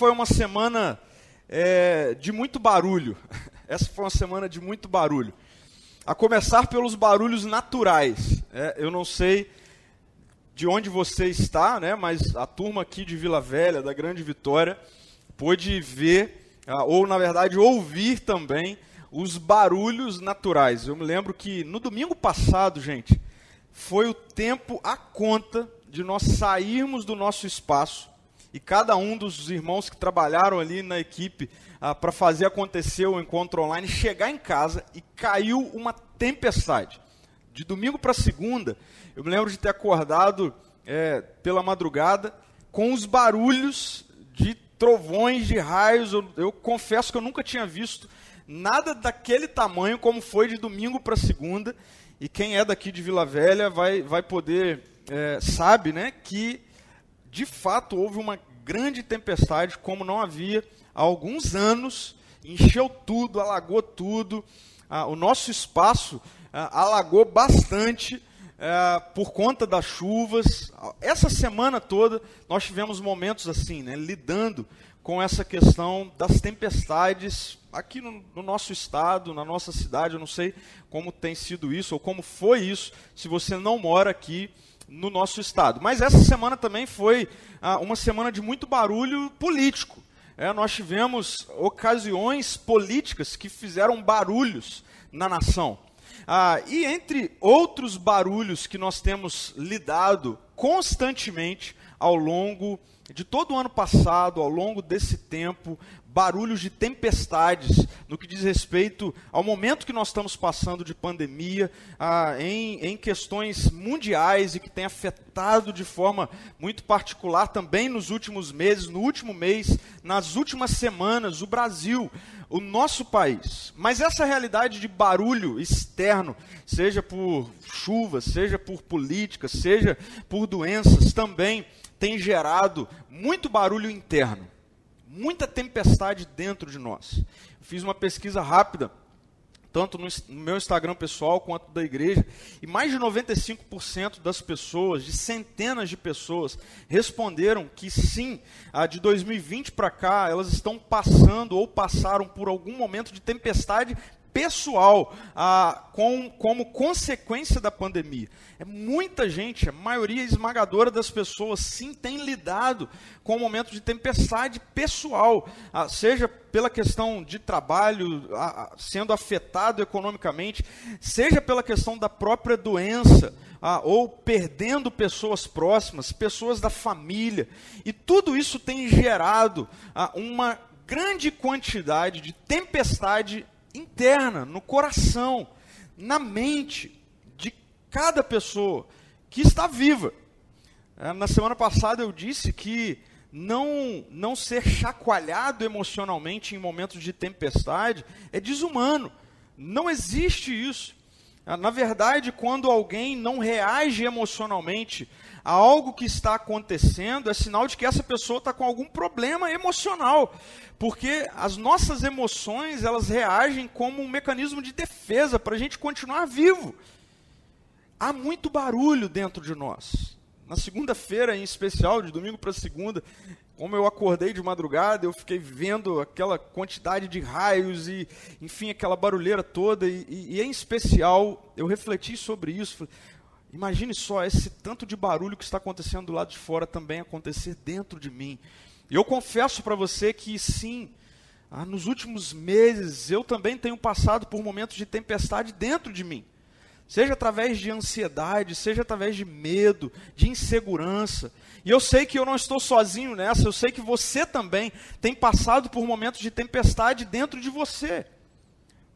Foi uma semana é, de muito barulho. Essa foi uma semana de muito barulho. A começar pelos barulhos naturais. É, eu não sei de onde você está, né, mas a turma aqui de Vila Velha, da Grande Vitória, pôde ver, ah, ou na verdade ouvir também, os barulhos naturais. Eu me lembro que no domingo passado, gente, foi o tempo a conta de nós sairmos do nosso espaço e cada um dos irmãos que trabalharam ali na equipe ah, para fazer acontecer o encontro online chegar em casa e caiu uma tempestade. De domingo para segunda, eu me lembro de ter acordado é, pela madrugada com os barulhos de trovões, de raios. Eu, eu confesso que eu nunca tinha visto nada daquele tamanho como foi de domingo para segunda. E quem é daqui de Vila Velha vai, vai poder, é, sabe, né, que de fato houve uma grande tempestade, como não havia há alguns anos, encheu tudo, alagou tudo, ah, o nosso espaço ah, alagou bastante ah, por conta das chuvas. Essa semana toda nós tivemos momentos assim, né, lidando com essa questão das tempestades aqui no, no, nosso estado, na nossa cidade. Eu não sei como tem sido isso ou como foi isso, se você não mora aqui no nosso estado. Mas essa semana também foi ah, uma semana de muito barulho político. É, nós tivemos ocasiões políticas que fizeram barulhos na nação. Ah, e entre outros barulhos que nós temos lidado constantemente ao longo de todo o ano passado, ao longo desse tempo, barulhos de tempestades no que diz respeito ao momento que nós estamos passando de pandemia, ah, em, em questões mundiais e que tem afetado de forma muito particular também nos últimos meses, no último mês, nas últimas semanas, o Brasil, o nosso país. Mas essa realidade de barulho externo, seja por chuvas, seja por políticas, seja por doenças, também tem gerado muito barulho interno muita tempestade dentro de nós. fiz uma pesquisa rápida, tanto no, meu Instagram pessoal quanto da igreja, e mais de 95% das pessoas, de centenas de pessoas, responderam que sim, de 2020 para cá, elas estão passando ou passaram por algum momento de tempestade pessoal ah, com, como consequência da pandemia. É muita gente, a maioria esmagadora das pessoas, sim, tem lidado com o momento de tempestade pessoal, ah, seja pela questão de trabalho, ah, sendo afetado economicamente, seja pela questão da própria doença. Ah, ou perdendo pessoas próximas, pessoas da família. E tudo isso tem gerado ah, uma grande quantidade de tempestade interna, no coração, na mente de cada pessoa que está viva. É, na semana passada eu disse que não, não ser chacoalhado emocionalmente em momentos de tempestade é desumano. Não existe isso. É, na verdade, quando alguém não reage emocionalmente algo que está acontecendo, é sinal de que essa pessoa está com algum problema emocional. Porque as nossas emoções, elas reagem como um mecanismo de defesa para a gente continuar vivo. Há muito barulho dentro de nós. Na segunda-feira, em especial, de domingo para segunda, como eu acordei de madrugada, eu fiquei vendo aquela quantidade de raios e, enfim, aquela barulheira toda. E, e, e em especial, eu refleti sobre isso. Imagine só esse tanto de barulho que está acontecendo do lado de fora também acontecer dentro de mim. Eu confesso para você que sim, ah, nos últimos meses eu também tenho passado por momentos de tempestade dentro de mim. Seja através de ansiedade, seja através de medo, de insegurança. E eu sei que eu não estou sozinho nessa, eu sei que você também tem passado por momentos de tempestade dentro de você.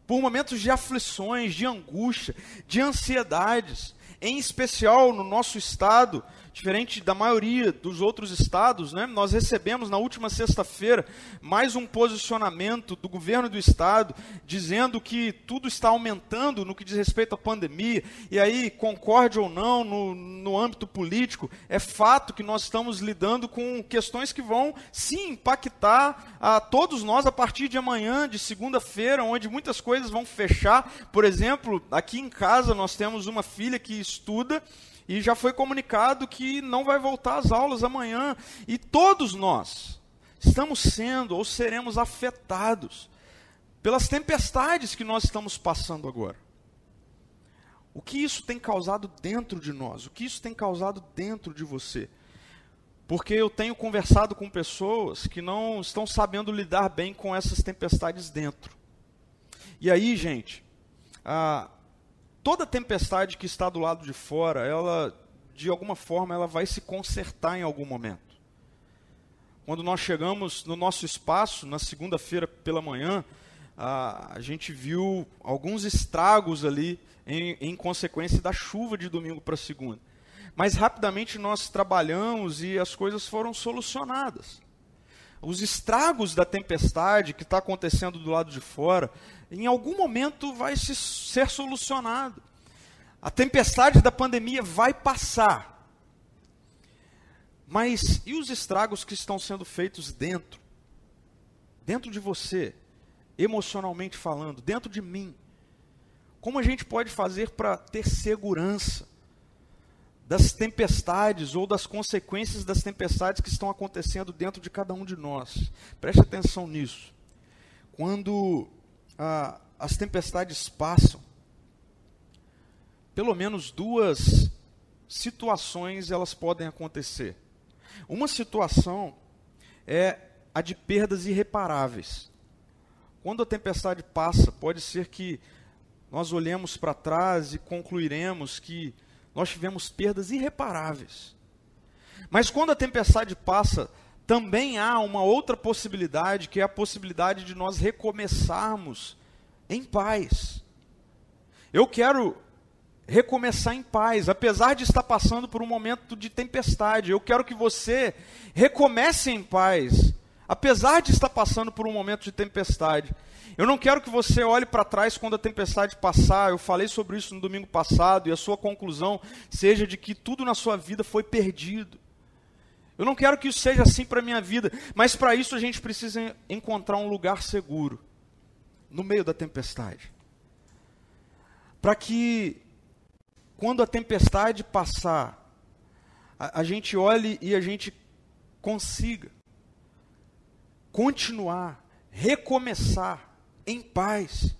Por momentos de aflições, de angústia, de ansiedades em especial no nosso estado, diferente da maioria dos outros estados, né, nós recebemos na última sexta-feira mais um posicionamento do governo do estado dizendo que tudo está aumentando no que diz respeito à pandemia. E aí, concorde ou não no, no âmbito político, é fato que nós estamos lidando com questões que vão sim impactar a todos nós a partir de amanhã, de segunda-feira, onde muitas coisas vão fechar. Por exemplo, aqui em casa nós temos uma filha que estuda e já foi comunicado que não vai voltar às aulas amanhã. E todos nós estamos sendo ou seremos afetados pelas tempestades que nós estamos passando agora. O que isso tem causado dentro de nós? O que isso tem causado dentro de você? Porque eu tenho conversado com pessoas que não estão sabendo lidar bem com essas tempestades dentro. E aí, gente, a, toda tempestade que está do lado de fora, ela, de alguma forma, ela vai se consertar em algum momento. Quando nós chegamos no nosso espaço, na segunda-feira pela manhã, a, a gente viu alguns estragos ali em, em consequência da chuva de domingo para segunda. Mas rapidamente nós trabalhamos e as coisas foram solucionadas. Os estragos da tempestade que está acontecendo do lado de fora, em algum momento vai se, ser solucionado. A tempestade da pandemia vai passar. Mas e os estragos que estão sendo feitos dentro? Dentro de você, emocionalmente falando, dentro de mim. Como a gente pode fazer para ter segurança das tempestades ou das consequências das tempestades que estão acontecendo dentro de cada um de nós? Preste atenção nisso. Quando ah, as tempestades passam, pelo menos duas situações elas podem acontecer. Uma situação é a de perdas irreparáveis. Quando a tempestade passa, pode ser que nós olhemos para trás e concluiremos que nós tivemos perdas irreparáveis. Mas quando a tempestade passa, também há uma outra possibilidade, que é a possibilidade de nós recomeçarmos em paz. Eu quero recomeçar em paz, apesar de estar passando por um momento de tempestade. Eu quero que você recomece em paz, apesar de estar passando por um momento de tempestade. Eu não quero que você olhe para trás quando a tempestade passar. Eu falei sobre isso no domingo passado e a sua conclusão seja de que tudo na sua vida foi perdido. Eu não quero que isso seja assim para a minha vida, mas para isso a gente precisa encontrar um lugar seguro no meio da tempestade. Para que quando a tempestade passar, a, a gente olhe e a gente consiga continuar, recomeçar em paz.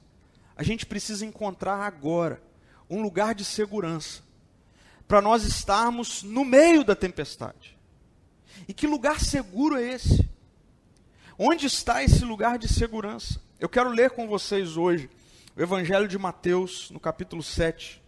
A gente precisa encontrar agora um lugar de segurança para nós estarmos no meio da tempestade. E que lugar seguro é esse? Onde está esse lugar de segurança? Eu quero ler com vocês hoje o Evangelho de Mateus, no capítulo 7.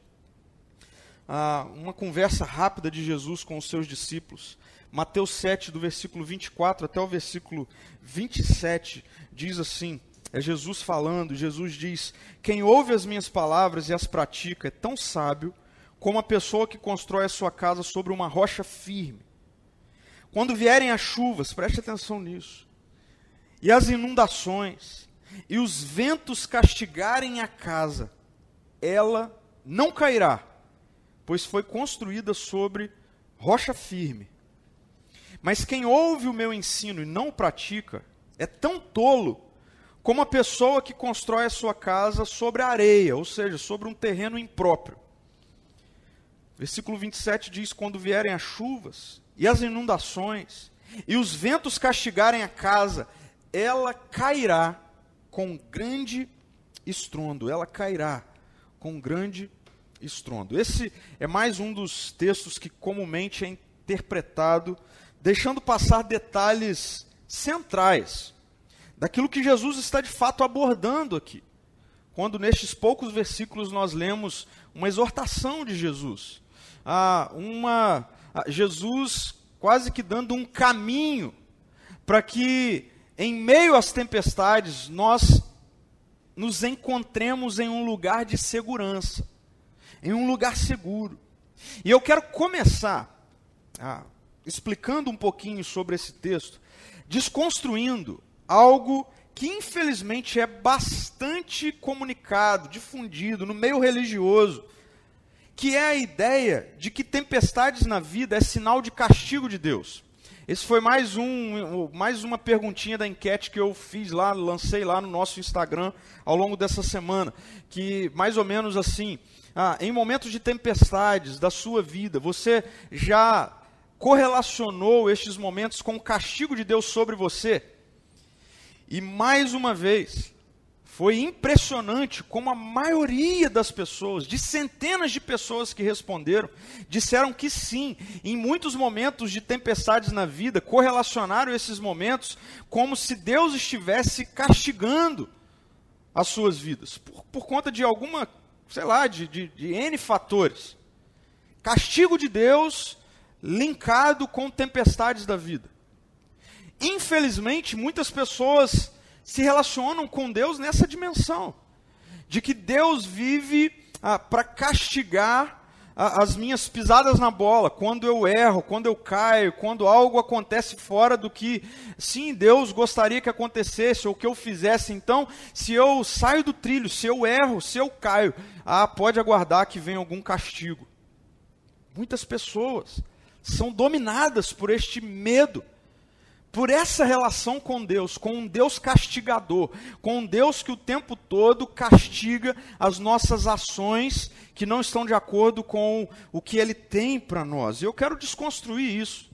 Ah, uma conversa rápida de Jesus com os seus discípulos. Mateus 7, do versículo 24 até o versículo 27, diz assim: é Jesus falando, Jesus diz: Quem ouve as minhas palavras e as pratica é tão sábio como a pessoa que constrói a sua casa sobre uma rocha firme. Quando vierem as chuvas, preste atenção nisso, e as inundações, e os ventos castigarem a casa, ela não cairá, pois foi construída sobre rocha firme. Mas quem ouve o meu ensino e não o pratica é tão tolo como a pessoa que constrói a sua casa sobre a areia, ou seja, sobre um terreno impróprio. Versículo 27 diz: Quando vierem as chuvas e as inundações, e os ventos castigarem a casa, ela cairá com grande estrondo. Ela cairá com grande estrondo. Esse é mais um dos textos que comumente é interpretado deixando passar detalhes centrais daquilo que Jesus está de fato abordando aqui. Quando nestes poucos versículos nós lemos uma exortação de Jesus, ah, uma Jesus quase que dando um caminho para que em meio às tempestades nós nos encontremos em um lugar de segurança, em um lugar seguro. E eu quero começar ah, explicando um pouquinho sobre esse texto, desconstruindo algo que infelizmente é bastante comunicado, difundido no meio religioso, que é a ideia de que tempestades na vida é sinal de castigo de Deus. Esse foi mais, um, mais uma perguntinha da enquete que eu fiz lá, lancei lá no nosso Instagram ao longo dessa semana, que mais ou menos assim, ah, em momentos de tempestades da sua vida, você já correlacionou estes momentos com o castigo de Deus sobre você? E mais uma vez, foi impressionante como a maioria das pessoas, de centenas de pessoas que responderam, disseram que sim. Em muitos momentos de tempestades na vida, correlacionaram esses momentos como se Deus estivesse castigando as suas vidas, por, por conta de alguma, sei lá, de, de, de N fatores. Castigo de Deus linkado com tempestades da vida. Infelizmente, muitas pessoas se relacionam com Deus nessa dimensão, de que Deus vive ah, para castigar ah, as minhas pisadas na bola, quando eu erro, quando eu caio, quando algo acontece fora do que, sim, Deus gostaria que acontecesse ou que eu fizesse. Então, se eu saio do trilho, se eu erro, se eu caio, ah, pode aguardar que venha algum castigo. Muitas pessoas são dominadas por este medo por essa relação com Deus, com um Deus castigador, com um Deus que o tempo todo castiga as nossas ações que não estão de acordo com o que Ele tem para nós. E eu quero desconstruir isso.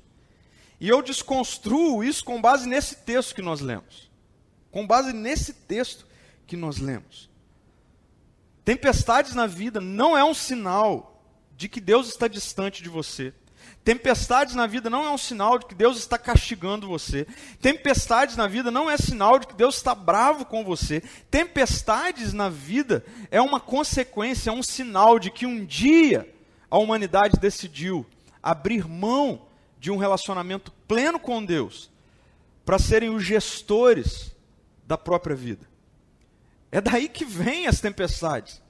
E eu desconstruo isso com base nesse texto que nós lemos. Com base nesse texto que nós lemos. Tempestades na vida não é um sinal de que Deus está distante de você. Tempestades na vida não é um sinal de que Deus está castigando você. Tempestades na vida não é sinal de que Deus está bravo com você. Tempestades na vida é uma consequência, é um sinal de que um dia a humanidade decidiu abrir mão de um relacionamento pleno com Deus para serem os gestores da própria vida. É daí que vêm as tempestades.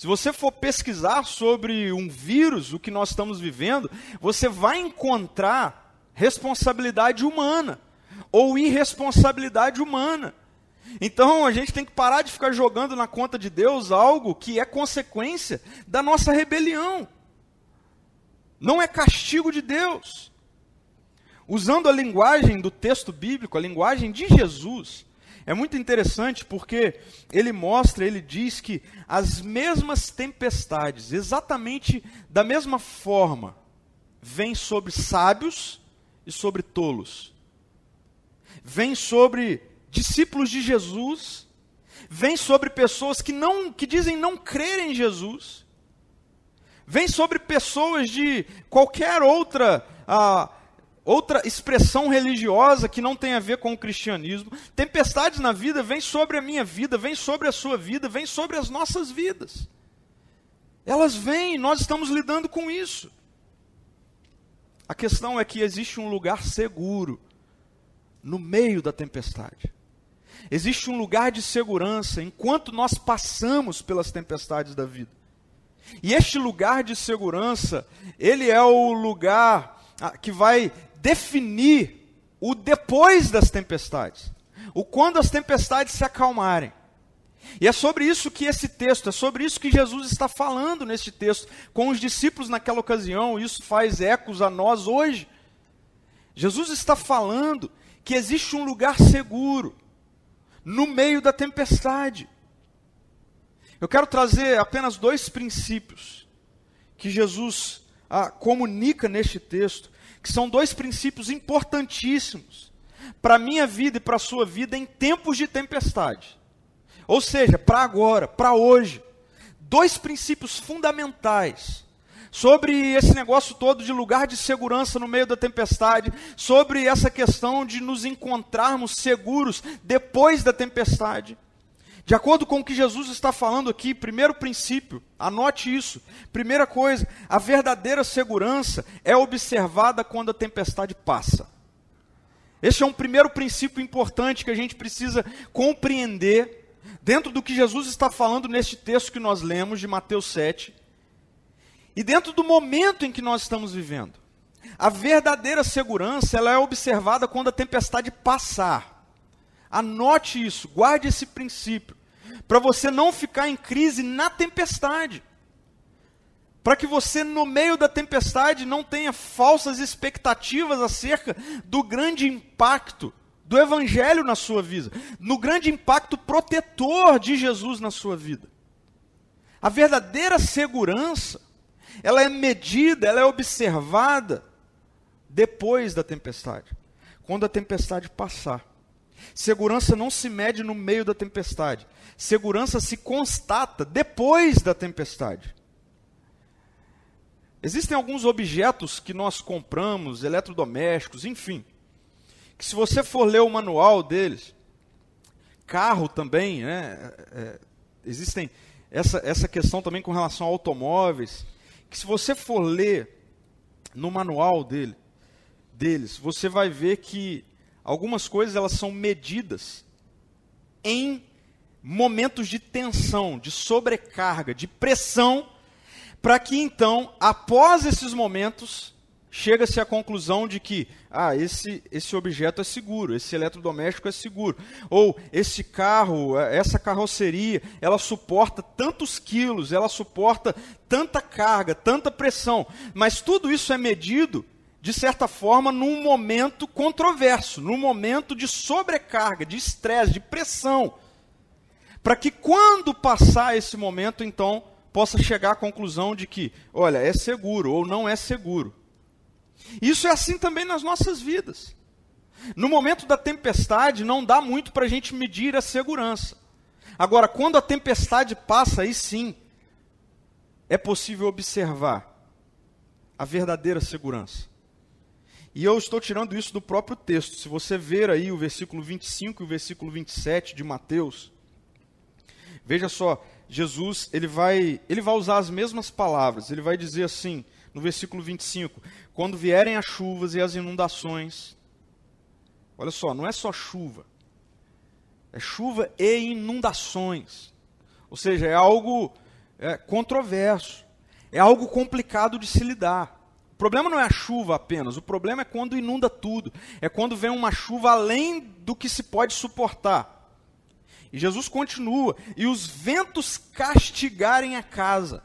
Se você for pesquisar sobre um vírus, o que nós estamos vivendo, você vai encontrar responsabilidade humana ou irresponsabilidade humana. Então a gente tem que parar de ficar jogando na conta de Deus algo que é consequência da nossa rebelião. Não é castigo de Deus. Usando a linguagem do texto bíblico, a linguagem de Jesus, é muito interessante porque ele mostra, ele diz que as mesmas tempestades, exatamente da mesma forma, vêm sobre sábios e sobre tolos. Vêm sobre discípulos de Jesus, vem sobre pessoas que não que dizem não crer em Jesus. Vem sobre pessoas de qualquer outra ah, outra expressão religiosa que não tem a ver com o cristianismo. Tempestades na vida vêm sobre a minha vida, vêm sobre a sua vida, vêm sobre as nossas vidas. Elas vêm, nós estamos lidando com isso. A questão é que existe um lugar seguro no meio da tempestade. Existe um lugar de segurança enquanto nós passamos pelas tempestades da vida. E este lugar de segurança, ele é o lugar ah, que vai definir o depois das tempestades, o quando as tempestades se acalmarem. E é sobre isso que esse texto, é sobre isso que Jesus está falando neste texto, com os discípulos naquela ocasião, isso faz ecos a nós hoje. Jesus está falando que existe um lugar seguro no meio da tempestade. Eu quero trazer apenas dois princípios que Jesus ah, comunica neste texto que são dois princípios importantíssimos para a minha vida e para a sua vida em tempos de tempestade. Ou seja, para agora, para hoje. Dois princípios fundamentais sobre esse negócio todo de lugar de segurança no meio da tempestade, sobre essa questão de nos encontrarmos seguros depois da tempestade. De acordo com o que Jesus está falando aqui, primeiro princípio, anote isso. Primeira coisa, a verdadeira segurança é observada quando a tempestade passa. Esse é um primeiro princípio importante que a gente precisa compreender dentro do que Jesus está falando neste texto que nós lemos de Mateus 7 e dentro do momento em que nós estamos vivendo. A verdadeira segurança ela é observada quando a tempestade passar. Anote isso, guarde esse princípio para você não ficar em crise na tempestade. Para que você, no meio da tempestade, não tenha falsas expectativas acerca do grande impacto do Evangelho na sua vida, no grande impacto protetor de Jesus na sua vida. A verdadeira segurança, ela é medida, ela é observada depois da tempestade, quando a tempestade passar. Segurança não se mede no meio da tempestade. Segurança se constata depois da tempestade. Existem alguns objetos que nós compramos, eletrodomésticos, enfim, que se você for ler o manual deles, carro também, né, é, é existem essa, essa questão também com relação a automóveis, que se você for ler no manual dele, deles, você vai ver que algumas coisas elas são medidas em momentos de tensão, de sobrecarga, de pressão, para que então, após esses momentos, chega-se à conclusão de que ah, esse, esse objeto é seguro, esse eletrodoméstico é seguro, ou esse carro, essa carroceria, ela suporta tantos quilos, ela suporta tanta carga, tanta pressão, mas tudo isso é medido de certa forma, num momento controverso, num momento de sobrecarga, de estresse, de pressão, para que quando passar esse momento, então, possa chegar à conclusão de que, olha, é seguro ou não é seguro. Isso é assim também nas nossas vidas. No momento da tempestade, não dá muito para a gente medir a segurança. Agora, quando a tempestade passa, aí sim, é possível observar a verdadeira segurança. E eu estou tirando isso do próprio texto. Se você ver aí o versículo 25 e o versículo 27 de Mateus, veja só, Jesus, ele vai, ele vai usar as mesmas palavras. Ele vai dizer assim, no versículo 25: Quando vierem as chuvas e as inundações. Olha só, não é só chuva. É chuva e inundações. Ou seja, é algo é, controverso. É algo complicado de se lidar problema não é a chuva apenas, o problema é quando inunda tudo. É quando vem uma chuva além do que se pode suportar. E Jesus continua: e os ventos castigarem a casa.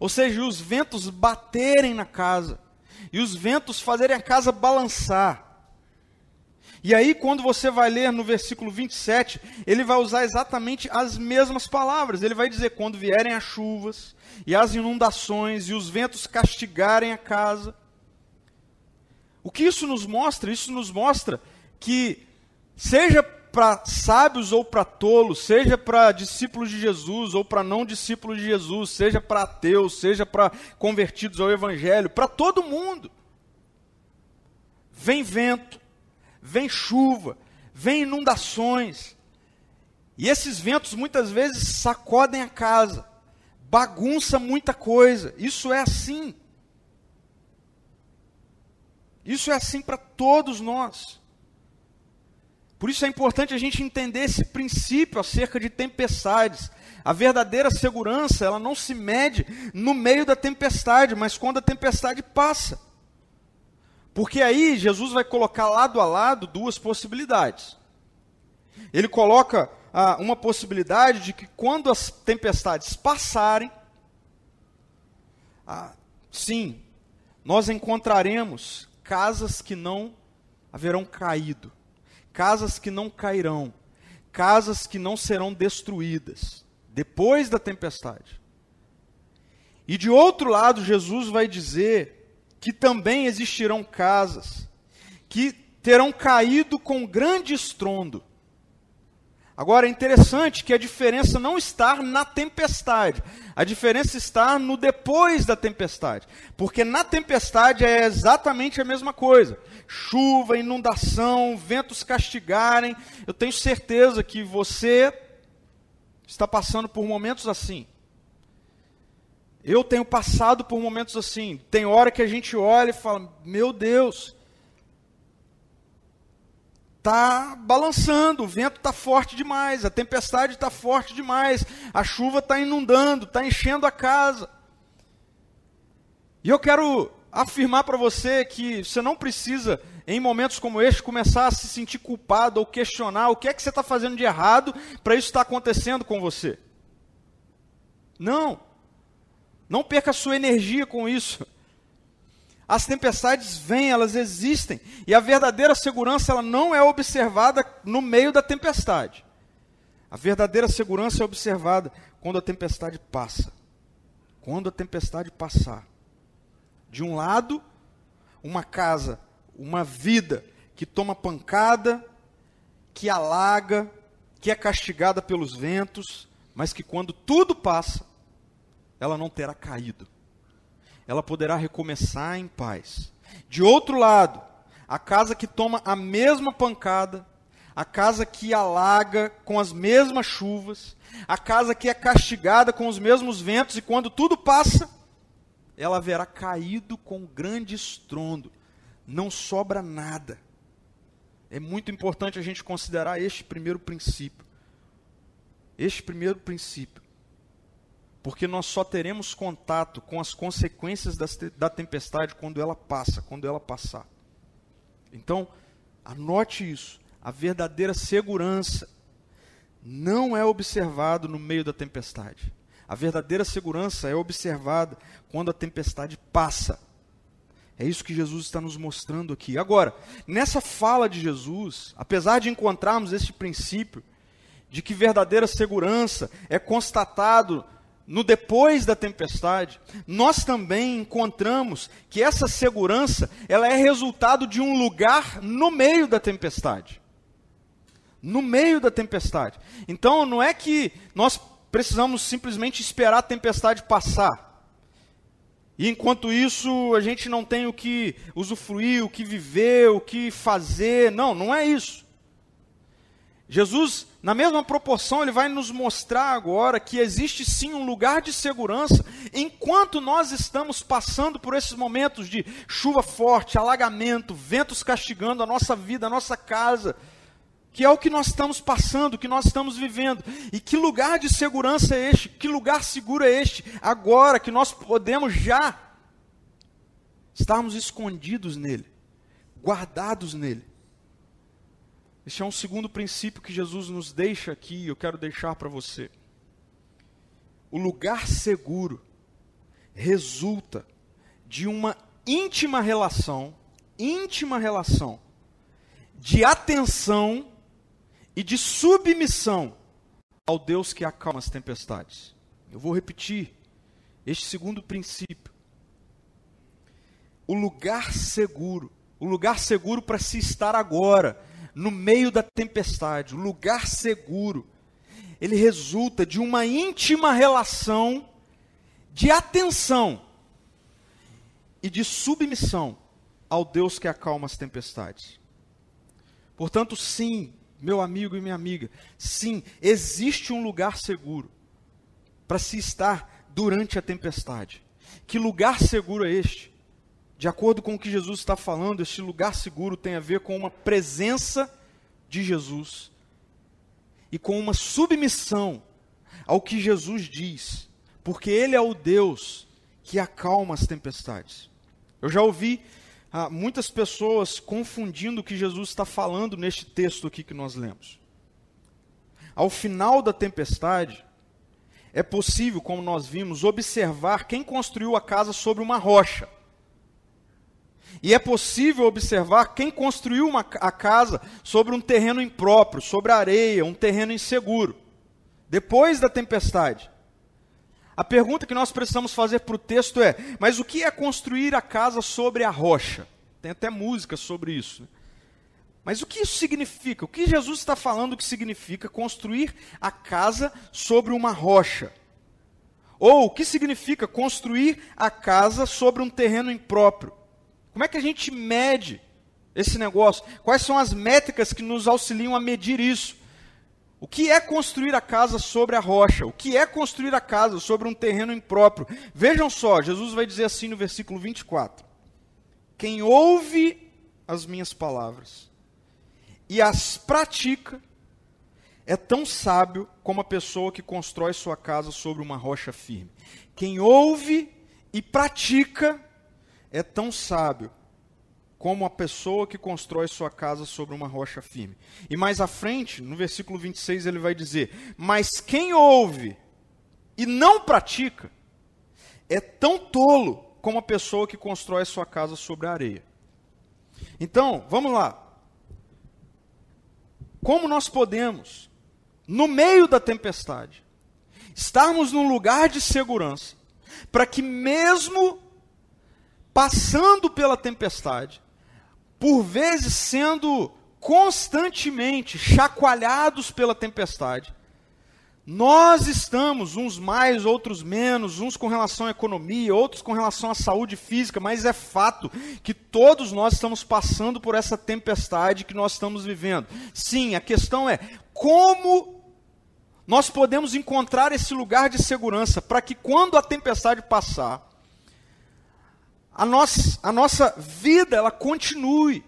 Ou seja, os ventos baterem na casa. E os ventos fazerem a casa balançar. E aí, quando você vai ler no versículo 27, ele vai usar exatamente as mesmas palavras. Ele vai dizer: quando vierem as chuvas, e as inundações, e os ventos castigarem a casa. O que isso nos mostra? Isso nos mostra que, seja para sábios ou para tolos, seja para discípulos de Jesus ou para não discípulos de Jesus, seja para ateus, seja para convertidos ao Evangelho, para todo mundo. Vem vento, vem chuva, vem inundações. E esses ventos muitas vezes sacodem a casa, bagunça muita coisa. Isso é assim. Isso é assim para todos nós. Por isso é importante a gente entender esse princípio acerca de tempestades. A verdadeira segurança, ela não se mede no meio da tempestade, mas quando a tempestade passa. Porque aí Jesus vai colocar lado a lado duas possibilidades. Ele coloca ah, uma possibilidade de que quando as tempestades passarem, ah, sim, nós encontraremos casas que não haverão caído, casas que não cairão, casas que não serão destruídas depois da tempestade. E de outro lado, Jesus vai dizer que também existirão casas que terão caído com grande estrondo. Agora é interessante que a diferença não está na tempestade, a diferença está no depois da tempestade. Porque na tempestade é exatamente a mesma coisa: chuva, inundação, ventos castigarem. Eu tenho certeza que você está passando por momentos assim. Eu tenho passado por momentos assim. Tem hora que a gente olha e fala: Meu Deus, está balançando, o vento está forte demais, a tempestade está forte demais, a chuva está inundando, está enchendo a casa. E eu quero afirmar para você que você não precisa, em momentos como este, começar a se sentir culpado ou questionar o que é que você está fazendo de errado para isso estar acontecendo com você. Não. Não perca sua energia com isso. As tempestades vêm, elas existem, e a verdadeira segurança ela não é observada no meio da tempestade. A verdadeira segurança é observada quando a tempestade passa. Quando a tempestade passar. De um lado, uma casa, uma vida que toma pancada que alaga, que é castigada pelos ventos, mas que quando tudo passa, ela não terá caído. Ela poderá recomeçar em paz. De outro lado, a casa que toma a mesma pancada, a casa que alaga com as mesmas chuvas, a casa que é castigada com os mesmos ventos, e quando tudo passa, ela haverá caído com grande estrondo. Não sobra nada. É muito importante a gente considerar este primeiro princípio. Este primeiro princípio. Porque nós só teremos contato com as consequências da tempestade quando ela passa, quando ela passar. Então, anote isso. A verdadeira segurança não é observado no meio da tempestade. A verdadeira segurança é observada quando a tempestade passa. É isso que Jesus está nos mostrando aqui. Agora, nessa fala de Jesus, apesar de encontrarmos esse princípio de que verdadeira segurança é constatado no depois da tempestade, nós também encontramos que essa segurança, ela é resultado de um lugar no meio da tempestade. No meio da tempestade. Então, não é que nós precisamos simplesmente esperar a tempestade passar. E enquanto isso, a gente não tem o que usufruir, o que viver, o que fazer. Não, não é isso. Jesus, na mesma proporção, ele vai nos mostrar agora que existe sim um lugar de segurança enquanto nós estamos passando por esses momentos de chuva forte, alagamento, ventos castigando a nossa vida, a nossa casa, que é o que nós estamos passando, que nós estamos vivendo. E que lugar de segurança é este? Que lugar seguro é este? Agora que nós podemos já estarmos escondidos nele, guardados nele. Este é um segundo princípio que Jesus nos deixa aqui, eu quero deixar para você. O lugar seguro resulta de uma íntima relação, íntima relação de atenção e de submissão ao Deus que acalma as tempestades. Eu vou repetir este segundo princípio. O lugar seguro, o lugar seguro para se estar agora, no meio da tempestade, o lugar seguro, ele resulta de uma íntima relação de atenção e de submissão ao Deus que acalma as tempestades. Portanto, sim, meu amigo e minha amiga, sim, existe um lugar seguro para se estar durante a tempestade. Que lugar seguro é este? De acordo com o que Jesus está falando, este lugar seguro tem a ver com uma presença de Jesus e com uma submissão ao que Jesus diz, porque Ele é o Deus que acalma as tempestades. Eu já ouvi ah, muitas pessoas confundindo o que Jesus está falando neste texto aqui que nós lemos. Ao final da tempestade, é possível, como nós vimos, observar quem construiu a casa sobre uma rocha. E é possível observar quem construiu uma, a casa sobre um terreno impróprio, sobre areia, um terreno inseguro. Depois da tempestade. A pergunta que nós precisamos fazer para o texto é: mas o que é construir a casa sobre a rocha? Tem até música sobre isso. Né? Mas o que isso significa? O que Jesus está falando que significa construir a casa sobre uma rocha? Ou o que significa construir a casa sobre um terreno impróprio? Como é que a gente mede esse negócio? Quais são as métricas que nos auxiliam a medir isso? O que é construir a casa sobre a rocha? O que é construir a casa sobre um terreno impróprio? Vejam só, Jesus vai dizer assim no versículo 24: Quem ouve as minhas palavras e as pratica é tão sábio como a pessoa que constrói sua casa sobre uma rocha firme. Quem ouve e pratica é tão sábio como a pessoa que constrói sua casa sobre uma rocha firme. E mais à frente, no versículo 26, ele vai dizer: Mas quem ouve e não pratica é tão tolo como a pessoa que constrói sua casa sobre a areia. Então, vamos lá. Como nós podemos, no meio da tempestade, estarmos num lugar de segurança, para que mesmo passando pela tempestade, por vezes sendo constantemente chacoalhados pela tempestade, nós estamos, uns mais, outros menos, uns com relação à economia, outros com relação à saúde física, mas é fato que todos nós estamos passando por essa tempestade que nós estamos vivendo. Sim, a questão é como nós podemos encontrar esse lugar de segurança para que quando a tempestade passar, a nossa, a nossa vida ela continue.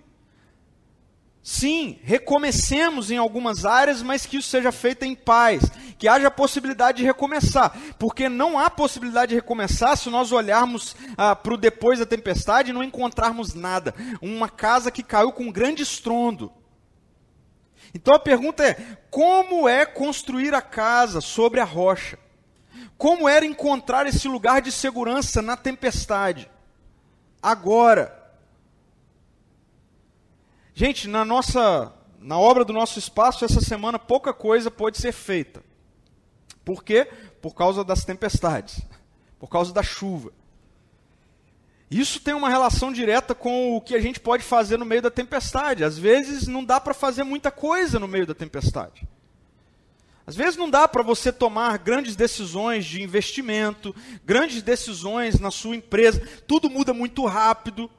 Sim, recomecemos em algumas áreas, mas que isso seja feito em paz, que haja possibilidade de recomeçar, porque não há possibilidade de recomeçar se nós olharmos ah, para o depois da tempestade e não encontrarmos nada. Uma casa que caiu com um grande estrondo. Então a pergunta é: como é construir a casa sobre a rocha? Como era encontrar esse lugar de segurança na tempestade? Agora. Gente, na nossa na obra do nosso espaço essa semana pouca coisa pode ser feita. Por quê? Por causa das tempestades, por causa da chuva. Isso tem uma relação direta com o que a gente pode fazer no meio da tempestade. Às vezes não dá para fazer muita coisa no meio da tempestade. Às vezes não dá para você tomar grandes decisões de investimento, grandes decisões na sua empresa. Tudo muda muito rápido.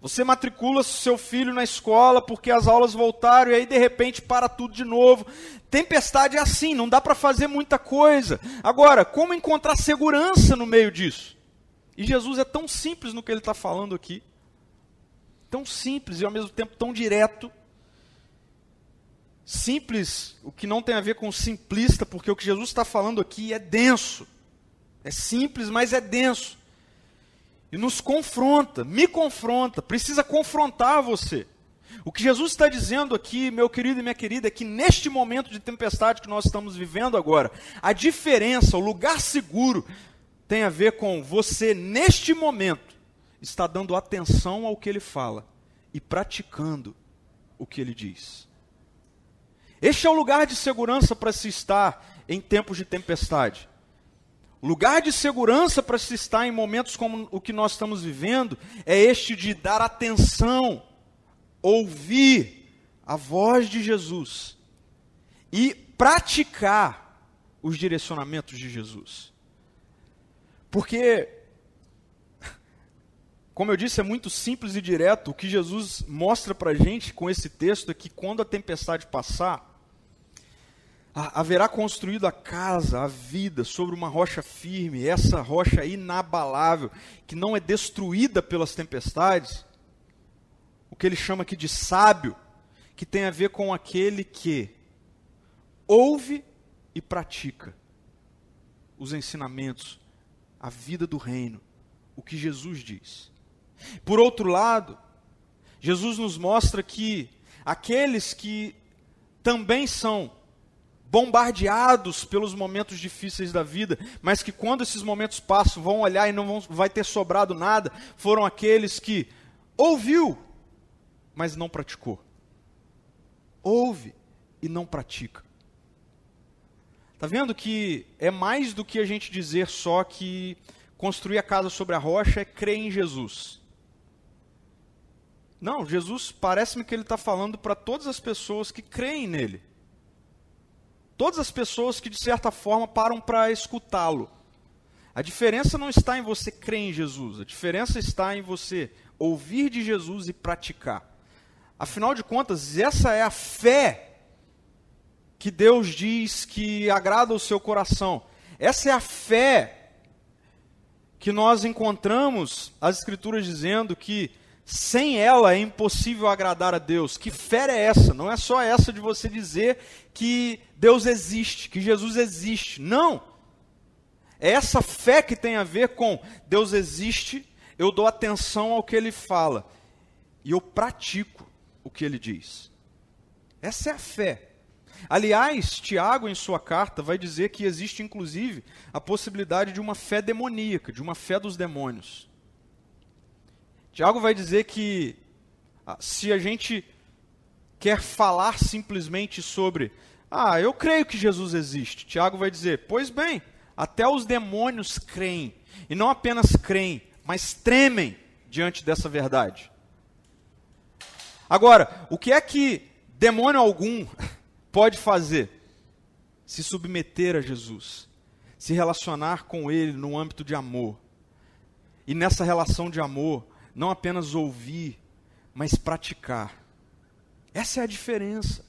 Você matricula seu filho na escola porque as aulas voltaram e aí de repente para tudo de novo. Tempestade é assim, não dá para fazer muita coisa. Agora, como encontrar segurança no meio disso? E Jesus é tão simples no que ele está falando aqui. Tão simples e ao mesmo tempo tão direto. Simples, o que não tem a ver com simplista, porque o que Jesus está falando aqui é denso. É simples, mas é denso e nos confronta, me confronta, precisa confrontar você. O que Jesus está dizendo aqui, meu querido e minha querida, é que neste momento de tempestade que nós estamos vivendo agora, a diferença, o lugar seguro, tem a ver com você, neste momento, está dando atenção ao que ele fala e praticando o que ele diz. Este é o lugar de segurança para se estar em tempos de tempestade. Lugar de segurança para se estar em momentos como o que nós estamos vivendo é este de dar atenção, ouvir a voz de Jesus e praticar os direcionamentos de Jesus. Porque, como eu disse, é muito simples e direto. O que Jesus mostra para a gente com esse texto é que quando a tempestade passar, haverá construído a casa, a vida, sobre uma rocha firme, essa rocha inabalável, que não é destruída pelas tempestades. O que ele chama aqui de sábio, que tem a ver com aquele que ouve e pratica os ensinamentos, a vida do reino, o que Jesus diz. Por outro lado, Jesus nos mostra que aqueles que também são bombardeados pelos momentos difíceis da vida, mas que quando esses momentos passam, vão olhar e não vão, vai ter sobrado nada, foram aqueles que ouviu, mas não praticou. Ouve e não pratica. Está vendo que é mais do que a gente dizer só que construir a casa sobre a rocha é crer em Jesus. Não, Jesus parece-me que ele está falando para todas as pessoas que creem nele. Todas as pessoas que, de certa forma, param para escutá-lo. A diferença não está em você crer em Jesus, a diferença está em você ouvir de Jesus e praticar. Afinal de contas, essa é a fé que Deus diz que agrada o seu coração. Essa é a fé que nós encontramos as Escrituras dizendo que sem ela é impossível agradar a Deus. Que fé é essa? Não é só essa de você dizer que Deus existe, que Jesus existe. Não. É essa fé que tem a ver com Deus existe, eu dou atenção ao que ele fala e eu pratico o que ele diz. Essa é a fé. Aliás, Tiago, em sua carta, vai dizer que existe inclusive a possibilidade de uma fé demoníaca, de uma fé dos demônios. Tiago vai dizer que ah, se a gente quer falar simplesmente sobre, ah, eu creio que Jesus existe, Tiago vai dizer, pois bem, até os demônios creem, e não apenas creem, mas tremem diante dessa verdade. Agora, o que é que demônio algum pode fazer? Se submeter a Jesus, se relacionar com Ele no âmbito de amor. E nessa relação de amor, não apenas ouvir, mas praticar. Essa é a diferença.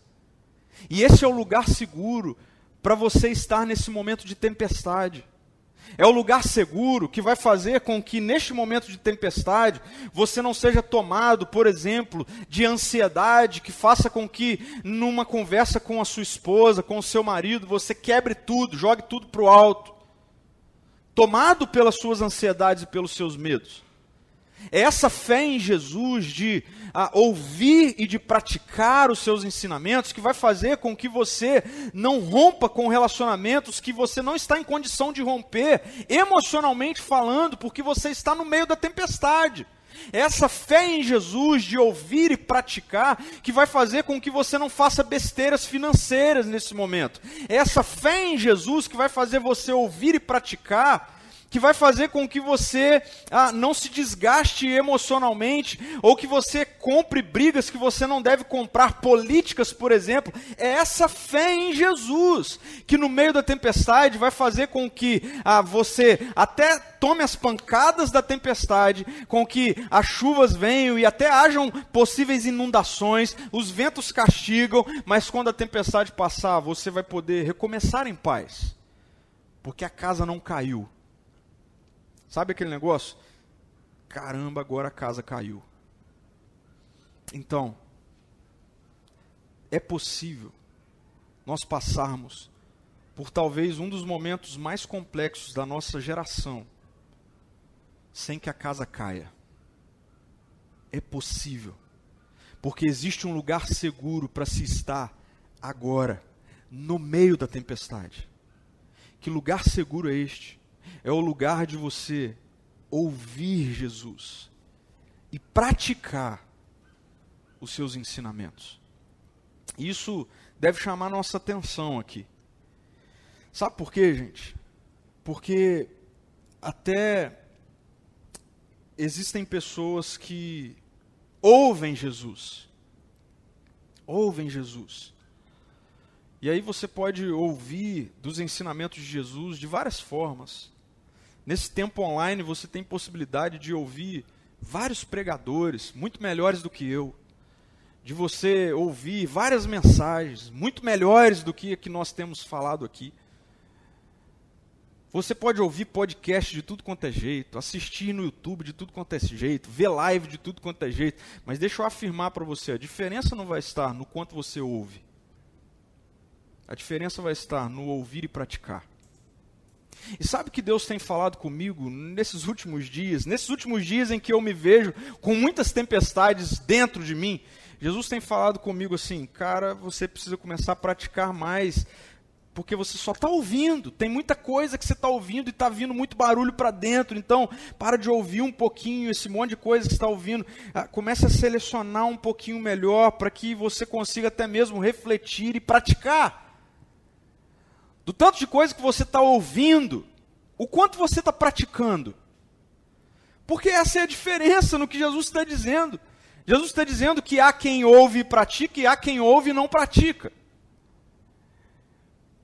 E esse é o lugar seguro para você estar nesse momento de tempestade. É o lugar seguro que vai fazer com que, neste momento de tempestade, você não seja tomado, por exemplo, de ansiedade, que faça com que, numa conversa com a sua esposa, com o seu marido, você quebre tudo, jogue tudo para o alto. Tomado pelas suas ansiedades e pelos seus medos. É essa fé em Jesus de a, ouvir e de praticar os seus ensinamentos que vai fazer com que você não rompa com relacionamentos que você não está em condição de romper, emocionalmente falando, porque você está no meio da tempestade. É essa fé em Jesus de ouvir e praticar que vai fazer com que você não faça besteiras financeiras nesse momento. É essa fé em Jesus que vai fazer você ouvir e praticar que vai fazer com que você ah, não se desgaste emocionalmente, ou que você compre brigas que você não deve comprar, políticas, por exemplo. É essa fé em Jesus que no meio da tempestade vai fazer com que ah, você até tome as pancadas da tempestade, com que as chuvas venham e até hajam possíveis inundações, os ventos castigam, mas quando a tempestade passar, você vai poder recomeçar em paz, porque a casa não caiu Sabe aquele negócio? Caramba, agora a casa caiu. Então, é possível nós passarmos por talvez um dos momentos mais complexos da nossa geração sem que a casa caia. É possível. Porque existe um lugar seguro para se estar agora, no meio da tempestade. Que lugar seguro é este? É o lugar de você ouvir Jesus e praticar os seus ensinamentos. Isso deve chamar nossa atenção aqui. Sabe por quê, gente? Porque até existem pessoas que ouvem Jesus. Ouvem Jesus. E aí você pode ouvir dos ensinamentos de Jesus de várias formas. Nesse tempo online você tem possibilidade de ouvir vários pregadores, muito melhores do que eu, de você ouvir várias mensagens, muito melhores do que que nós temos falado aqui. Você pode ouvir podcast de tudo quanto é jeito, assistir no YouTube de tudo quanto é jeito, ver live de tudo quanto é jeito, mas deixa eu afirmar para você, a diferença não vai estar no quanto você ouve. A diferença vai estar no ouvir e praticar. E sabe que Deus tem falado comigo nesses últimos dias, nesses últimos dias em que eu me vejo com muitas tempestades dentro de mim? Jesus tem falado comigo assim, cara, você precisa começar a praticar mais, porque você só está ouvindo. Tem muita coisa que você está ouvindo e está vindo muito barulho para dentro. Então, para de ouvir um pouquinho esse monte de coisa que está ouvindo. Ah, comece a selecionar um pouquinho melhor para que você consiga até mesmo refletir e praticar do tanto de coisa que você está ouvindo, o quanto você está praticando. Porque essa é a diferença no que Jesus está dizendo. Jesus está dizendo que há quem ouve e pratica e há quem ouve e não pratica.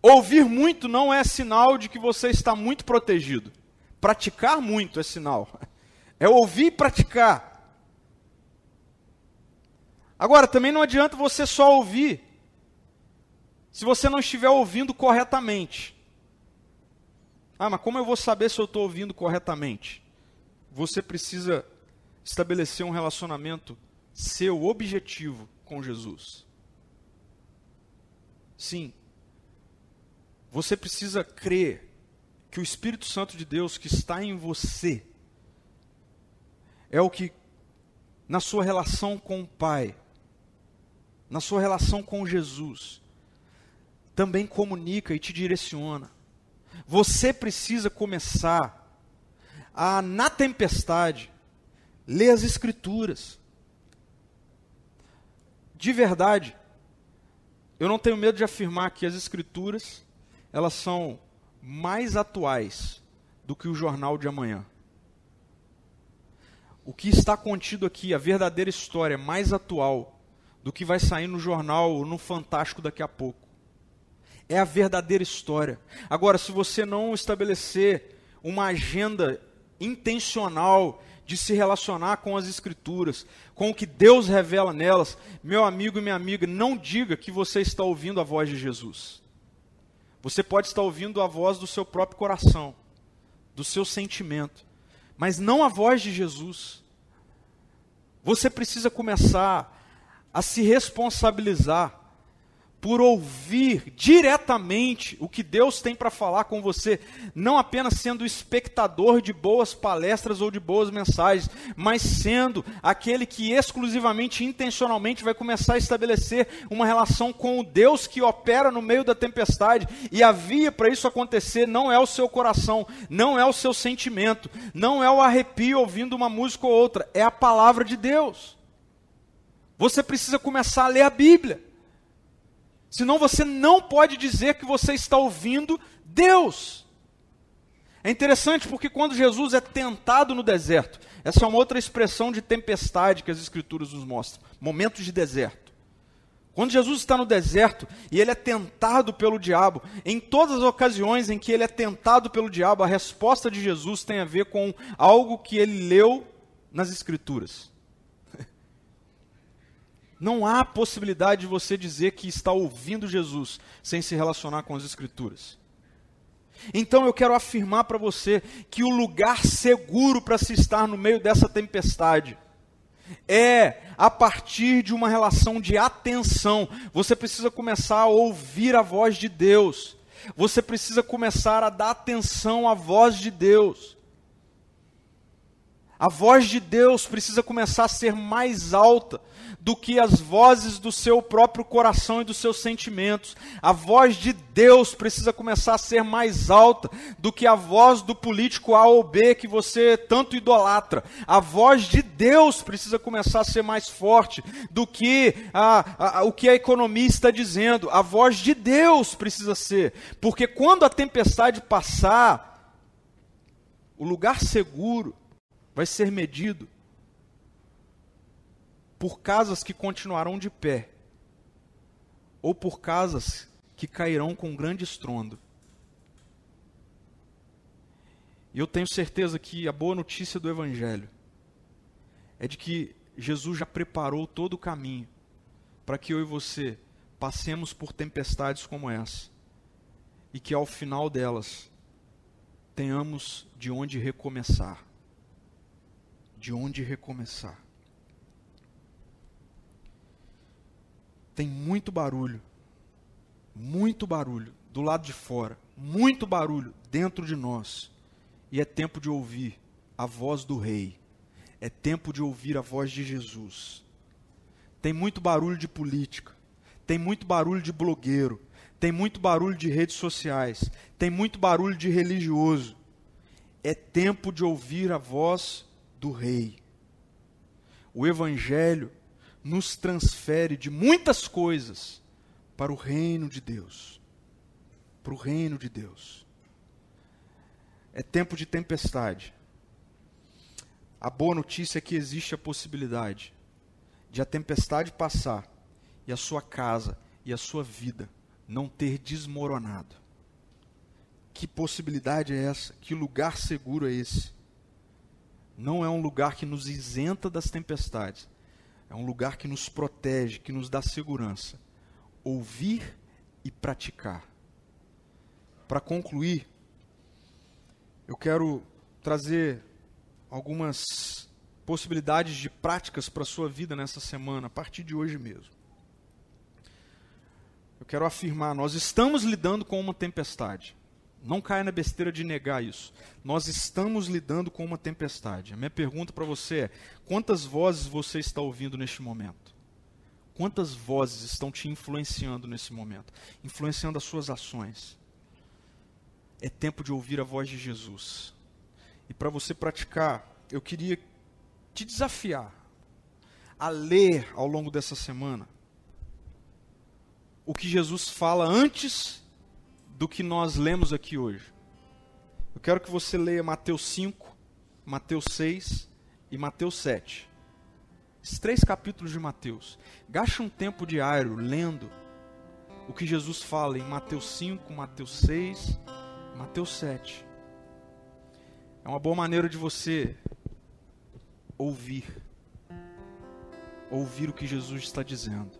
Ouvir muito não é sinal de que você está muito protegido. Praticar muito é sinal. É ouvir e praticar. Agora, também não adianta você só ouvir se você não estiver ouvindo corretamente. Ah, mas como eu vou saber se eu estou ouvindo corretamente? Você precisa estabelecer um relacionamento seu objetivo com Jesus. Sim. Você precisa crer que o Espírito Santo de Deus que está em você é o que, na sua relação com o Pai, na sua relação com Jesus, também comunica e te direciona. Você precisa começar a, na tempestade, ler as Escrituras. De verdade, eu não tenho medo de afirmar que as Escrituras, elas são mais atuais do que o jornal de amanhã. O que está contido aqui, a verdadeira história mais atual do que vai sair no jornal ou no Fantástico daqui a pouco. É a verdadeira história. Agora, se você não estabelecer uma agenda intencional de se relacionar com as Escrituras, com o que Deus revela nelas, meu amigo e minha amiga, não diga que você está ouvindo a voz de Jesus. Você pode estar ouvindo a voz do seu próprio coração, do seu sentimento, mas não a voz de Jesus. Você precisa começar a se responsabilizar por ouvir diretamente o que Deus tem para falar com você, não apenas sendo espectador de boas palestras ou de boas mensagens, mas sendo aquele que exclusivamente, intencionalmente vai começar a estabelecer uma relação com o Deus que opera no meio da tempestade. E a via para isso acontecer não é o seu coração, não é o seu sentimento, não é o arrepio ouvindo uma música ou outra, é a palavra de Deus. Você precisa começar a ler a Bíblia. Senão você não pode dizer que você está ouvindo Deus. É interessante porque quando Jesus é tentado no deserto, essa é uma outra expressão de tempestade que as Escrituras nos mostram momentos de deserto. Quando Jesus está no deserto e ele é tentado pelo diabo, em todas as ocasiões em que ele é tentado pelo diabo, a resposta de Jesus tem a ver com algo que ele leu nas Escrituras. Não há possibilidade de você dizer que está ouvindo Jesus sem se relacionar com as Escrituras. Então eu quero afirmar para você que o lugar seguro para se estar no meio dessa tempestade é a partir de uma relação de atenção. Você precisa começar a ouvir a voz de Deus. Você precisa começar a dar atenção à voz de Deus. A voz de Deus precisa começar a ser mais alta do que as vozes do seu próprio coração e dos seus sentimentos. A voz de Deus precisa começar a ser mais alta do que a voz do político A ou B que você tanto idolatra. A voz de Deus precisa começar a ser mais forte do que a, a, o que a economia está dizendo. A voz de Deus precisa ser, porque quando a tempestade passar, o lugar seguro vai ser medido por casas que continuarão de pé, ou por casas que cairão com grande estrondo. E eu tenho certeza que a boa notícia do Evangelho é de que Jesus já preparou todo o caminho para que eu e você passemos por tempestades como essa e que ao final delas tenhamos de onde recomeçar. De onde recomeçar. Tem muito barulho, muito barulho do lado de fora, muito barulho dentro de nós. E é tempo de ouvir a voz do Rei, é tempo de ouvir a voz de Jesus. Tem muito barulho de política, tem muito barulho de blogueiro, tem muito barulho de redes sociais, tem muito barulho de religioso. É tempo de ouvir a voz do Rei. O Evangelho nos transfere de muitas coisas para o reino de Deus. Para o reino de Deus. É tempo de tempestade. A boa notícia é que existe a possibilidade de a tempestade passar e a sua casa e a sua vida não ter desmoronado. Que possibilidade é essa? Que lugar seguro é esse? Não é um lugar que nos isenta das tempestades, é um lugar que nos protege, que nos dá segurança. Ouvir e praticar. Para concluir, eu quero trazer algumas possibilidades de práticas para a sua vida nessa semana, a partir de hoje mesmo. Eu quero afirmar, nós estamos lidando com uma tempestade. Não caia na besteira de negar isso. Nós estamos lidando com uma tempestade. A minha pergunta para você é: quantas vozes você está ouvindo neste momento? Quantas vozes estão te influenciando nesse momento? Influenciando as suas ações. É tempo de ouvir a voz de Jesus. E para você praticar, eu queria te desafiar a ler ao longo dessa semana o que Jesus fala antes do que nós lemos aqui hoje. Eu quero que você leia Mateus 5, Mateus 6 e Mateus 7. Esses três capítulos de Mateus. Gaste um tempo diário lendo o que Jesus fala em Mateus 5, Mateus 6, Mateus 7. É uma boa maneira de você ouvir. Ouvir o que Jesus está dizendo.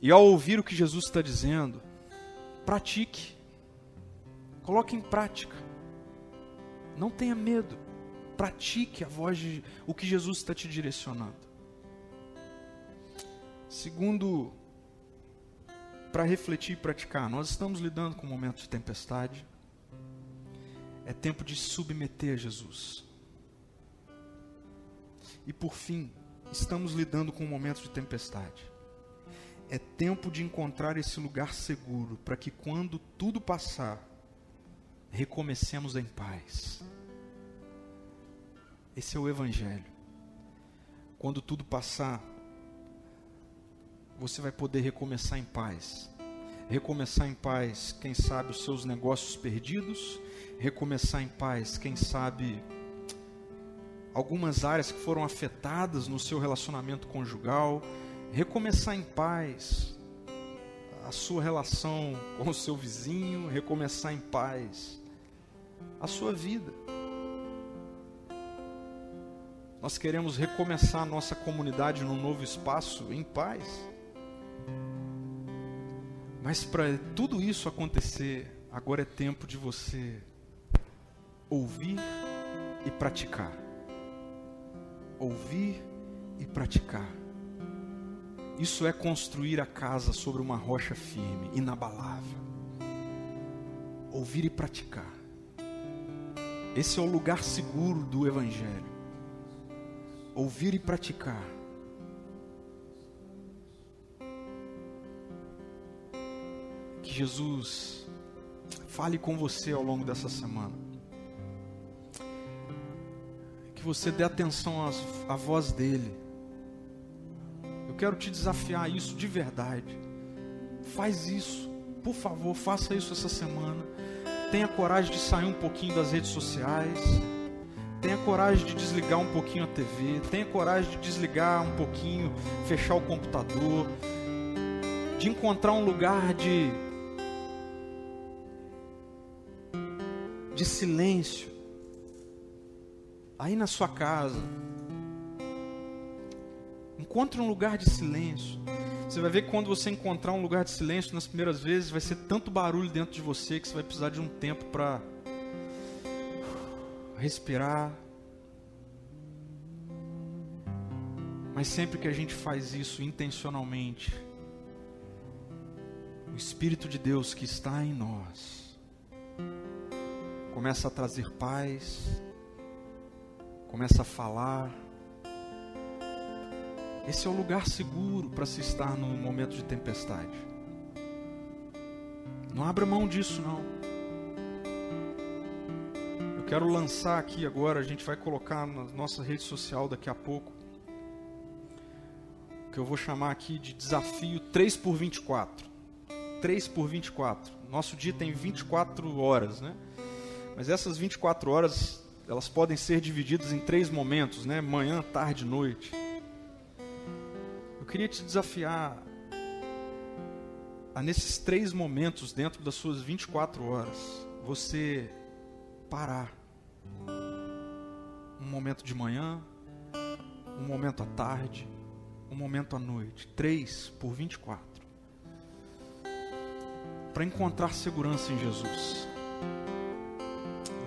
E ao ouvir o que Jesus está dizendo, pratique. Coloque em prática. Não tenha medo. Pratique a voz de o que Jesus está te direcionando. Segundo, para refletir e praticar, nós estamos lidando com momentos de tempestade. É tempo de submeter a Jesus. E por fim, estamos lidando com momentos de tempestade. É tempo de encontrar esse lugar seguro para que quando tudo passar, recomecemos em paz. Esse é o Evangelho. Quando tudo passar, você vai poder recomeçar em paz. Recomeçar em paz, quem sabe, os seus negócios perdidos. Recomeçar em paz, quem sabe, algumas áreas que foram afetadas no seu relacionamento conjugal. Recomeçar em paz a sua relação com o seu vizinho. Recomeçar em paz a sua vida. Nós queremos recomeçar a nossa comunidade num novo espaço em paz. Mas para tudo isso acontecer, agora é tempo de você ouvir e praticar. Ouvir e praticar. Isso é construir a casa sobre uma rocha firme, inabalável. Ouvir e praticar. Esse é o lugar seguro do Evangelho ouvir e praticar. Que Jesus fale com você ao longo dessa semana. Que você dê atenção à voz dele. Eu quero te desafiar isso de verdade. Faz isso, por favor, faça isso essa semana. Tenha coragem de sair um pouquinho das redes sociais Tenha coragem de desligar um pouquinho a TV, tenha coragem de desligar um pouquinho, fechar o computador, de encontrar um lugar de de silêncio aí na sua casa. Encontre um lugar de silêncio. Você vai ver que quando você encontrar um lugar de silêncio nas primeiras vezes, vai ser tanto barulho dentro de você que você vai precisar de um tempo para respirar. Mas sempre que a gente faz isso intencionalmente, o Espírito de Deus que está em nós começa a trazer paz, começa a falar. Esse é o lugar seguro para se estar no momento de tempestade. Não abra mão disso, não. Eu quero lançar aqui agora, a gente vai colocar na nossa rede social daqui a pouco, que eu vou chamar aqui de desafio 3 por 24. 3 por 24. Nosso dia tem 24 horas, né? Mas essas 24 horas, elas podem ser divididas em três momentos, né? Manhã, tarde, noite. Queria te desafiar a nesses três momentos dentro das suas 24 horas, você parar. Um momento de manhã, um momento à tarde, um momento à noite. Três por 24. Para encontrar segurança em Jesus.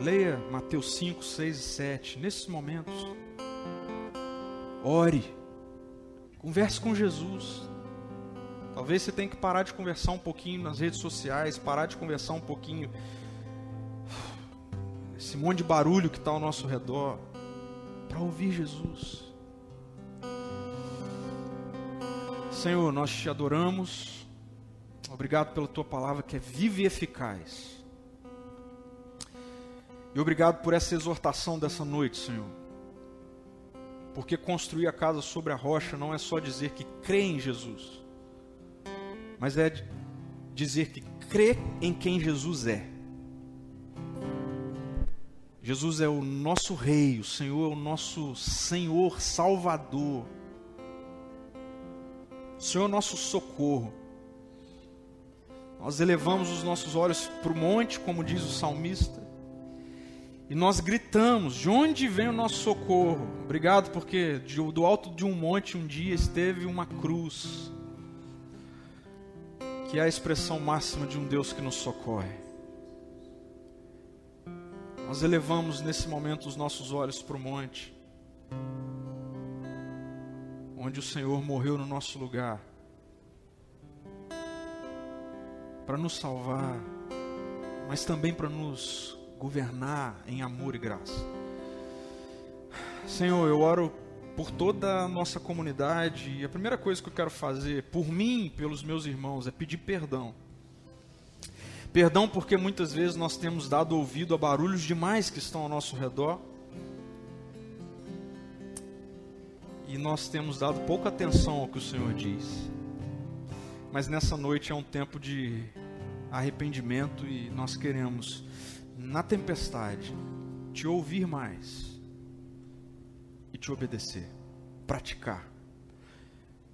Leia Mateus 5, 6 e 7. Nesses momentos, ore. Converse com Jesus. Talvez você tenha que parar de conversar um pouquinho nas redes sociais, parar de conversar um pouquinho esse monte de barulho que está ao nosso redor, para ouvir Jesus. Senhor, nós te adoramos. Obrigado pela tua palavra que é viva e eficaz. E obrigado por essa exortação dessa noite, Senhor. Porque construir a casa sobre a rocha não é só dizer que crê em Jesus, mas é dizer que crê em quem Jesus é. Jesus é o nosso Rei, o Senhor é o nosso Senhor Salvador. O Senhor é o nosso socorro. Nós elevamos os nossos olhos para o monte, como diz o salmista, e nós gritamos: de onde vem o nosso socorro? Obrigado, porque do alto de um monte um dia esteve uma cruz, que é a expressão máxima de um Deus que nos socorre. Nós elevamos nesse momento os nossos olhos para o monte, onde o Senhor morreu no nosso lugar, para nos salvar, mas também para nos governar em amor e graça. Senhor, eu oro por toda a nossa comunidade e a primeira coisa que eu quero fazer por mim pelos meus irmãos é pedir perdão Perdão porque muitas vezes nós temos dado ouvido a barulhos demais que estão ao nosso redor. E nós temos dado pouca atenção ao que o Senhor diz. Mas nessa noite é um tempo de arrependimento e nós queremos, na tempestade, te ouvir mais e te obedecer, praticar,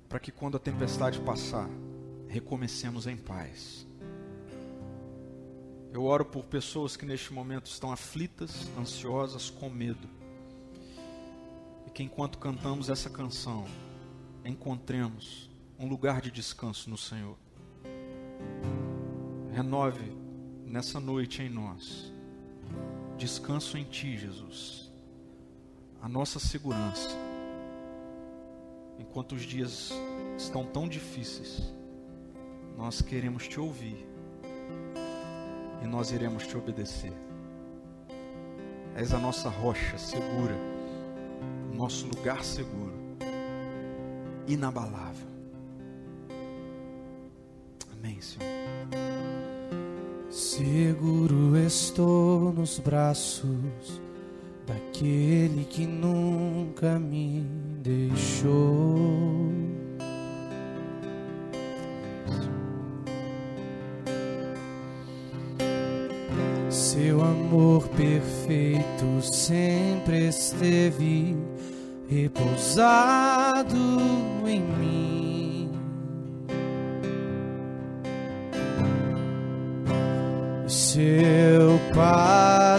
para que quando a tempestade passar, recomecemos em paz. Eu oro por pessoas que neste momento estão aflitas, ansiosas, com medo. E que enquanto cantamos essa canção, encontremos um lugar de descanso no Senhor. Renove nessa noite em nós descanso em Ti, Jesus, a nossa segurança. Enquanto os dias estão tão difíceis, nós queremos Te ouvir e nós iremos te obedecer. És a nossa rocha segura, o nosso lugar seguro, inabalável. Amém, Senhor. Seguro estou nos braços daquele que nunca me deixou. Seu amor perfeito sempre esteve repousado em mim. Se eu passar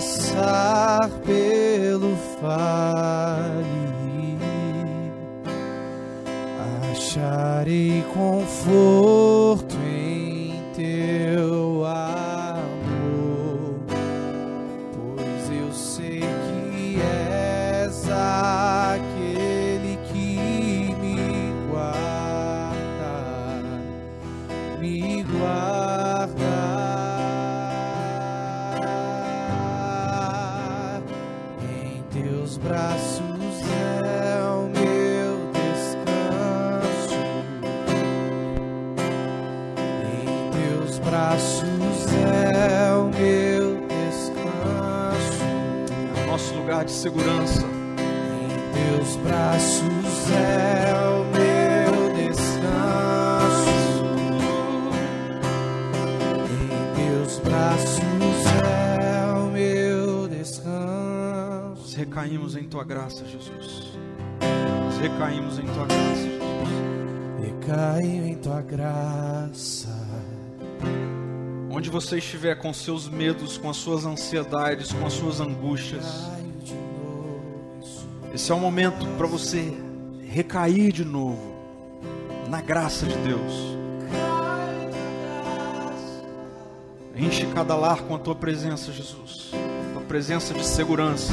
pelo vale, acharei conforto tua graça, Jesus. Nós recaímos em tua graça, Jesus. Recaio em tua graça. Onde você estiver com seus medos, com as suas ansiedades, com as suas angústias, esse é o momento para você recair de novo na graça de Deus. Enche cada lar com a tua presença, Jesus. Tua presença de segurança.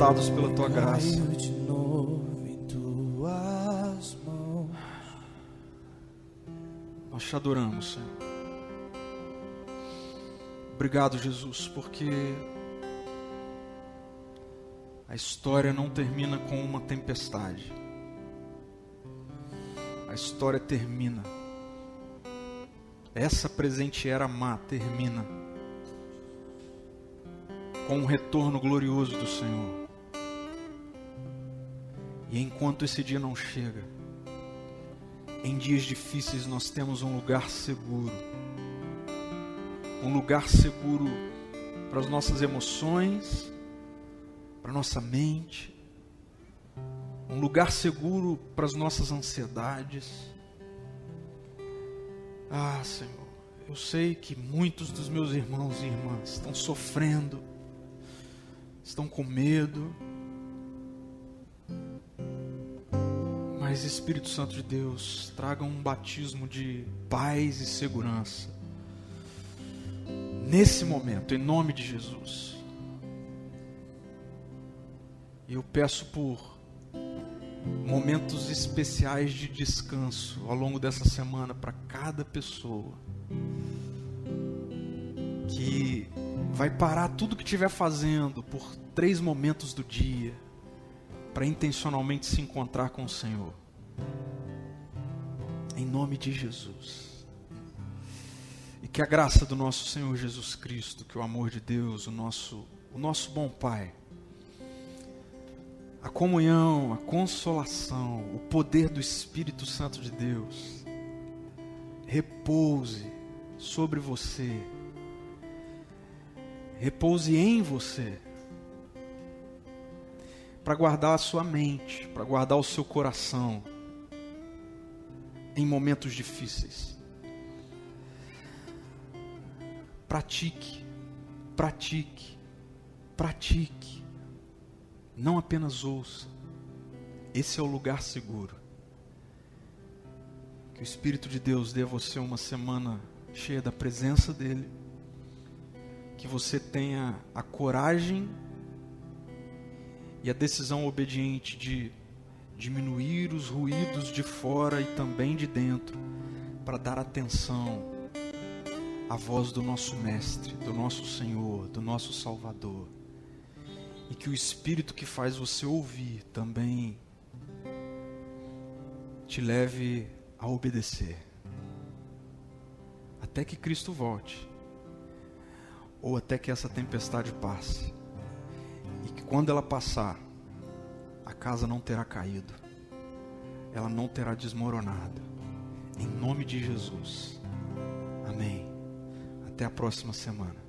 sustentados pela tua graça. Nós te adoramos, Senhor. Obrigado, Jesus, porque a história não termina com uma tempestade. A história termina. Essa presente era má termina com um retorno glorioso do Senhor. E enquanto esse dia não chega, em dias difíceis nós temos um lugar seguro. Um lugar seguro para as nossas emoções, para nossa mente, um lugar seguro para as nossas ansiedades. Ah, Senhor, eu sei que muitos dos meus irmãos e irmãs estão sofrendo, estão com medo, mas Espírito Santo de Deus, traga um batismo de paz e segurança nesse momento, em nome de Jesus. E eu peço por momentos especiais de descanso ao longo dessa semana para cada pessoa que vai parar tudo que estiver fazendo por três momentos do dia para intencionalmente se encontrar com o Senhor. Em nome de Jesus. E que a graça do nosso Senhor Jesus Cristo, que o amor de Deus, o nosso, o nosso bom Pai, a comunhão, a consolação, o poder do Espírito Santo de Deus repouse sobre você, repouse em você, para guardar a sua mente, para guardar o seu coração em momentos difíceis. Pratique, pratique, pratique não apenas ouça. Esse é o lugar seguro. Que o Espírito de Deus dê a você uma semana cheia da presença dEle. Que você tenha a coragem e a decisão obediente de diminuir os ruídos de fora e também de dentro, para dar atenção à voz do nosso Mestre, do nosso Senhor, do nosso Salvador e que o Espírito que faz você ouvir também te leve a obedecer. Até que Cristo volte, ou até que essa tempestade passe, e que quando ela passar, a casa não terá caído, ela não terá desmoronado, em nome de Jesus. Amém. Até a próxima semana.